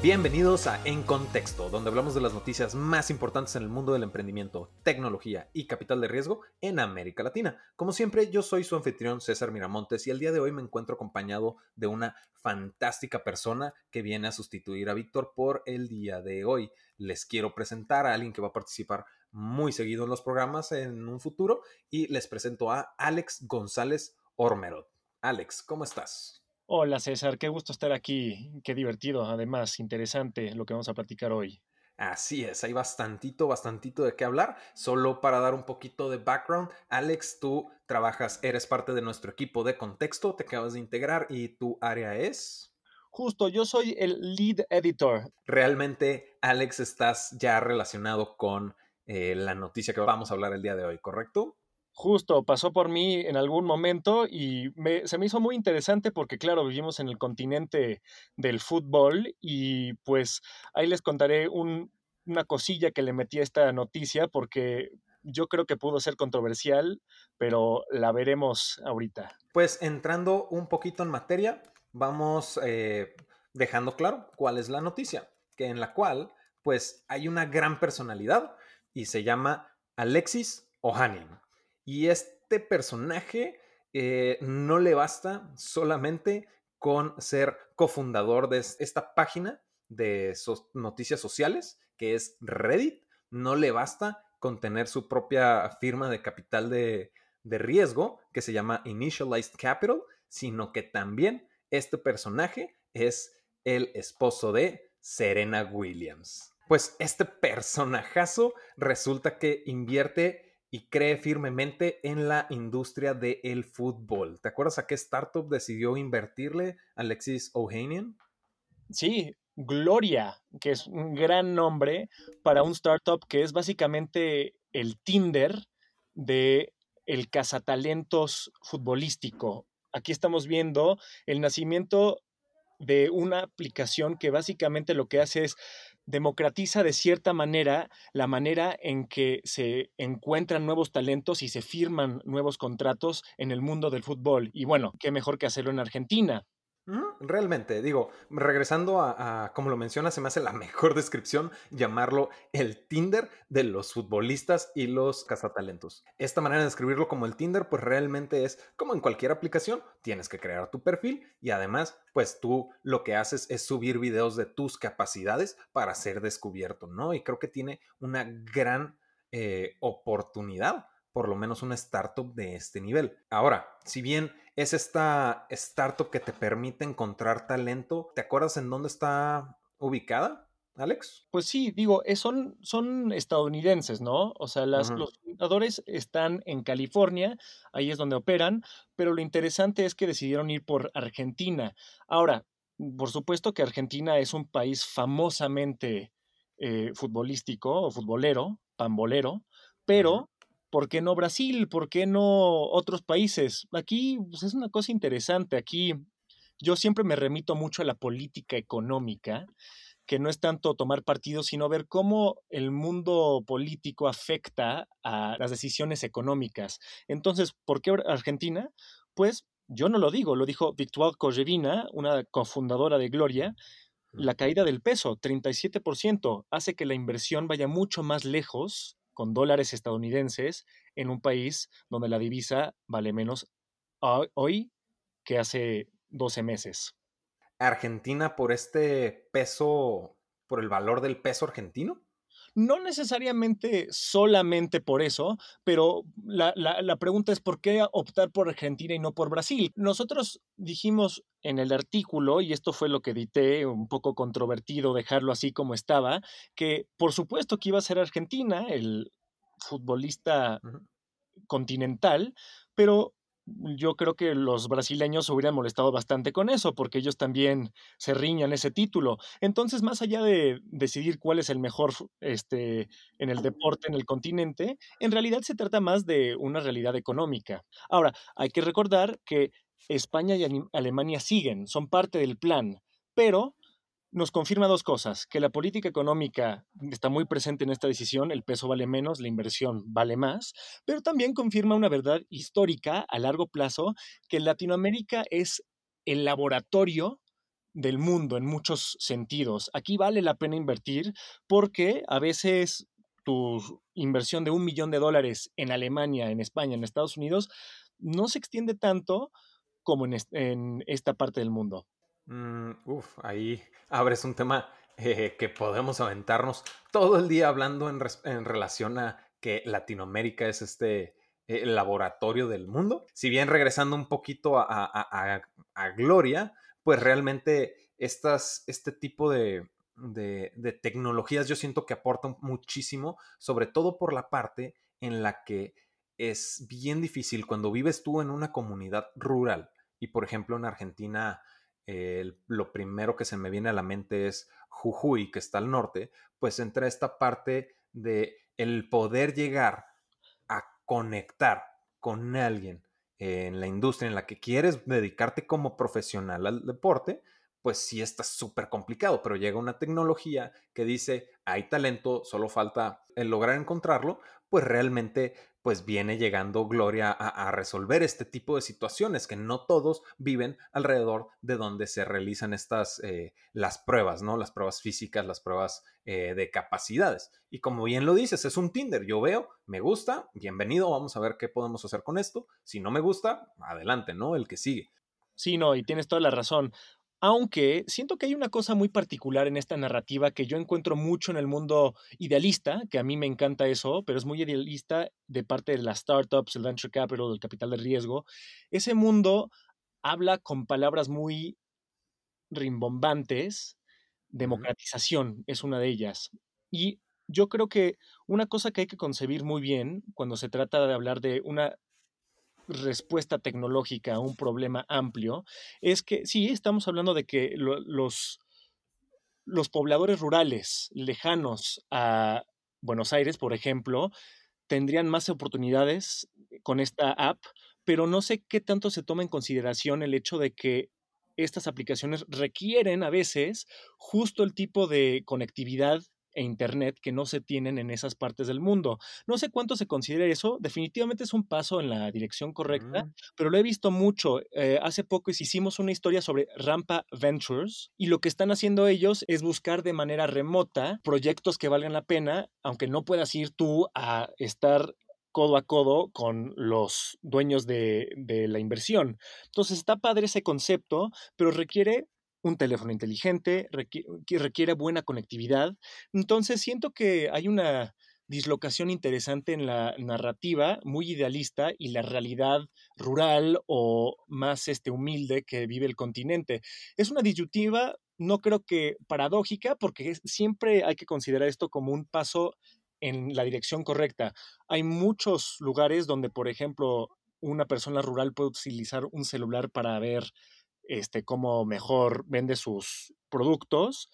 Bienvenidos a En Contexto, donde hablamos de las noticias más importantes en el mundo del emprendimiento, tecnología y capital de riesgo en América Latina. Como siempre, yo soy su anfitrión César Miramontes y el día de hoy me encuentro acompañado de una fantástica persona que viene a sustituir a Víctor por el día de hoy. Les quiero presentar a alguien que va a participar muy seguido en los programas en un futuro y les presento a Alex González Ormerod. Alex, ¿cómo estás? Hola César, qué gusto estar aquí, qué divertido, además interesante lo que vamos a platicar hoy. Así es, hay bastantito, bastantito de qué hablar. Solo para dar un poquito de background, Alex, tú trabajas, eres parte de nuestro equipo de contexto, te acabas de integrar y tu área es... Justo, yo soy el lead editor. Realmente, Alex, estás ya relacionado con eh, la noticia que vamos a hablar el día de hoy, ¿correcto? Justo pasó por mí en algún momento y se me hizo muy interesante porque, claro, vivimos en el continente del fútbol y pues ahí les contaré una cosilla que le metí a esta noticia porque yo creo que pudo ser controversial, pero la veremos ahorita. Pues entrando un poquito en materia, vamos eh, dejando claro cuál es la noticia, que en la cual pues hay una gran personalidad y se llama Alexis Ohanian. Y este personaje eh, no le basta solamente con ser cofundador de esta página de noticias sociales, que es Reddit. No le basta con tener su propia firma de capital de, de riesgo, que se llama Initialized Capital, sino que también este personaje es el esposo de Serena Williams. Pues este personajazo resulta que invierte y cree firmemente en la industria del fútbol. ¿Te acuerdas a qué startup decidió invertirle Alexis Ohanian? Sí, Gloria, que es un gran nombre para un startup que es básicamente el Tinder de el cazatalentos futbolístico. Aquí estamos viendo el nacimiento de una aplicación que básicamente lo que hace es democratiza de cierta manera la manera en que se encuentran nuevos talentos y se firman nuevos contratos en el mundo del fútbol. Y bueno, qué mejor que hacerlo en Argentina. Realmente, digo, regresando a, como lo menciona, se me hace la mejor descripción llamarlo el Tinder de los futbolistas y los cazatalentos. Esta manera de describirlo como el Tinder, pues realmente es como en cualquier aplicación, tienes que crear tu perfil y además, pues tú lo que haces es subir videos de tus capacidades para ser descubierto, ¿no? Y creo que tiene una gran eh, oportunidad por lo menos una startup de este nivel. Ahora, si bien es esta startup que te permite encontrar talento, ¿te acuerdas en dónde está ubicada? Alex? Pues sí, digo, son, son estadounidenses, ¿no? O sea, las, los fundadores están en California, ahí es donde operan, pero lo interesante es que decidieron ir por Argentina. Ahora, por supuesto que Argentina es un país famosamente eh, futbolístico o futbolero, pambolero, pero ¿Por qué no Brasil? ¿Por qué no otros países? Aquí pues, es una cosa interesante. Aquí yo siempre me remito mucho a la política económica, que no es tanto tomar partido, sino ver cómo el mundo político afecta a las decisiones económicas. Entonces, ¿por qué Argentina? Pues yo no lo digo, lo dijo Victoire Correvina, una cofundadora de Gloria. La caída del peso, 37%, hace que la inversión vaya mucho más lejos con dólares estadounidenses en un país donde la divisa vale menos hoy que hace 12 meses. Argentina por este peso, por el valor del peso argentino? No necesariamente solamente por eso, pero la, pregunta es por qué optar por Argentina y no por Brasil. Nosotros dijimos en el artículo, y esto fue lo que edité, un poco controvertido dejarlo así como estaba, que por supuesto que iba a ser Argentina, el futbolista continental, pero yo creo que los brasileños se hubieran molestado bastante con eso, porque ellos también se riñan ese título. Entonces, más allá de decidir cuál es el mejor este, en el deporte en el continente, en realidad se trata más de una realidad económica. Ahora, hay que recordar que España y Alemania siguen, son parte del plan, pero nos confirma dos cosas, que la política económica está muy presente en esta decisión, el peso vale menos, la inversión vale más, pero también confirma una verdad histórica a largo plazo, que Latinoamérica es el laboratorio del mundo en muchos sentidos. Aquí vale la pena invertir porque a veces tu inversión de un millón de dólares en Alemania, en España, en Estados Unidos, no se extiende tanto como en, esta parte del mundo. Mm, uf, ahí abres un tema eh, que podemos aventarnos todo el día hablando en, relación a que Latinoamérica es este eh, laboratorio del mundo. Si bien regresando un poquito a, Gloria, pues realmente estas, este tipo de, de, tecnologías yo siento que aportan muchísimo, sobre todo por la parte en la que es bien difícil cuando vives tú en una comunidad rural y por ejemplo en Argentina lo primero que se me viene a la mente es Jujuy, que está al norte, pues entra esta parte de el poder llegar a conectar con alguien en la industria en la que quieres dedicarte como profesional al deporte, pues sí está súper complicado, pero llega una tecnología que dice, hay talento, solo falta el lograr encontrarlo, pues realmente pues viene llegando Gloria a, resolver este tipo de situaciones que no todos viven alrededor de donde se realizan estas, eh, las pruebas, ¿no? Las pruebas físicas, las pruebas eh, de capacidades. Y como bien lo dices, es un Tinder. Yo veo, me gusta, bienvenido, vamos a ver qué podemos hacer con esto. Si no me gusta, adelante, ¿no? El que sigue. Sí, no, y tienes toda la razón. Aunque siento que hay una cosa muy particular en esta narrativa que yo encuentro mucho en el mundo idealista, que a mí me encanta eso, pero es muy idealista de parte de las startups, el venture capital, el capital de riesgo. Ese mundo habla con palabras muy rimbombantes. Democratización es una de ellas. Y yo creo que una cosa que hay que concebir muy bien cuando se trata de hablar de una respuesta tecnológica a un problema amplio, es que sí, estamos hablando de que los, los pobladores rurales lejanos a Buenos Aires, por ejemplo, tendrían más oportunidades con esta app, pero no sé qué tanto se toma en consideración el hecho de que estas aplicaciones requieren a veces justo el tipo de conectividad e Internet que no se tienen en esas partes del mundo. No sé cuánto se considera eso, definitivamente es un paso en la dirección correcta, mm. pero lo he visto mucho. Eh, hace poco hicimos una historia sobre Rampa Ventures y lo que están haciendo ellos es buscar de manera remota proyectos que valgan la pena, aunque no puedas ir tú a estar codo a codo con los dueños de, de, la inversión. Entonces está padre ese concepto, pero requiere un teléfono inteligente, que requiere buena conectividad. Entonces siento que hay una dislocación interesante en la narrativa, muy idealista, y la realidad rural o más este, humilde que vive el continente. Es una disyuntiva, no creo que paradójica, porque siempre hay que considerar esto como un paso en la dirección correcta. Hay muchos lugares donde, por ejemplo, una persona rural puede utilizar un celular para ver este, cómo mejor vende sus productos.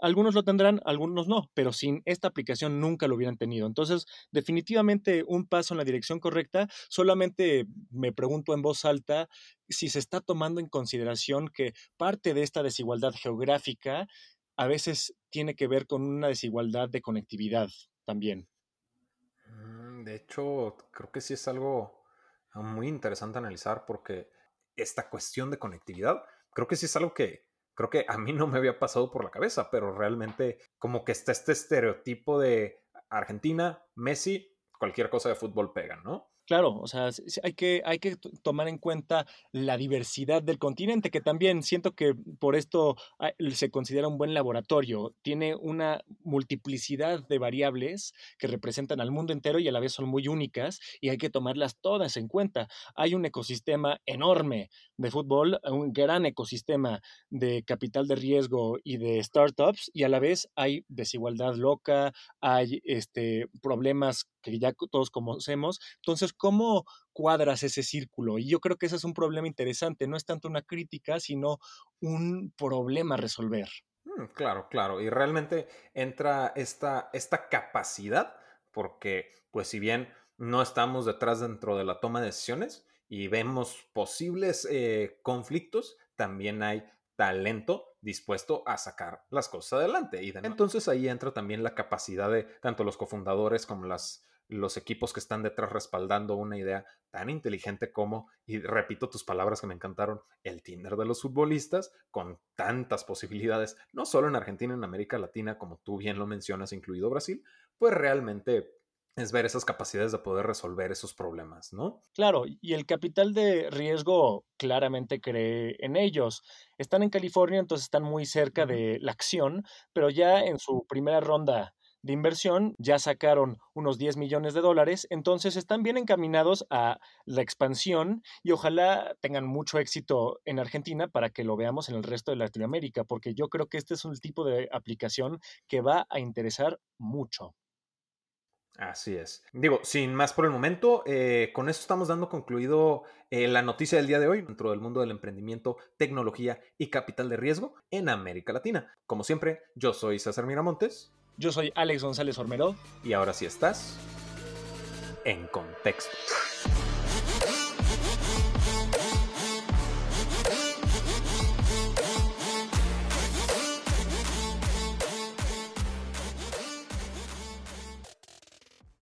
Algunos lo tendrán, algunos no, pero sin esta aplicación nunca lo hubieran tenido. Entonces, definitivamente un paso en la dirección correcta. Solamente me pregunto en voz alta si se está tomando en consideración que parte de esta desigualdad geográfica a veces tiene que ver con una desigualdad de conectividad también. Mm, de hecho, creo que sí es algo muy interesante analizar porque esta cuestión de conectividad, creo que sí es algo que creo que a mí no me había pasado por la cabeza, pero realmente como que está este estereotipo de Argentina, Messi, cualquier cosa de fútbol pega, ¿no? Claro, o sea, hay que, hay que tomar en cuenta la diversidad del continente, que también siento que por esto ah, se considera un buen laboratorio. Tiene una multiplicidad de variables que representan al mundo entero y a la vez son muy únicas y hay que tomarlas todas en cuenta. Hay un ecosistema enorme de fútbol, un gran ecosistema de capital de riesgo y de startups y a la vez hay desigualdad loca, hay este, problemas que ya todos conocemos. Entonces, ¿cómo cuadras ese círculo? Y yo creo que ese es un problema interesante, no es tanto una crítica, sino un problema a resolver. Mm, claro, claro. Y realmente entra esta, esta capacidad, porque pues si bien no estamos detrás dentro de la toma de decisiones y vemos posibles eh, conflictos, también hay talento dispuesto a sacar las cosas adelante. Y entonces ahí entra también la capacidad de tanto los cofundadores como las los equipos que están detrás respaldando una idea tan inteligente como, y repito tus palabras que me encantaron, el Tinder de los futbolistas, con tantas posibilidades, no solo en Argentina, en América Latina, como tú bien lo mencionas, incluido Brasil, pues realmente es ver esas capacidades de poder resolver esos problemas, ¿no? Claro, y el capital de riesgo claramente cree en ellos. Están en California, entonces están muy cerca de la acción, pero ya en su primera ronda de inversión, ya sacaron unos 10 millones de dólares, entonces están bien encaminados a la expansión y ojalá tengan mucho éxito en Argentina para que lo veamos en el resto de Latinoamérica, porque yo creo que este es un tipo de aplicación que va a interesar mucho. Así es. Digo, sin más por el momento, eh, con esto estamos dando concluido eh, la noticia del día de hoy dentro del mundo del emprendimiento, tecnología y capital de riesgo en América Latina. Como siempre, yo soy César Miramontes. Yo soy Alex González Ormeró. Y ahora sí estás en contexto.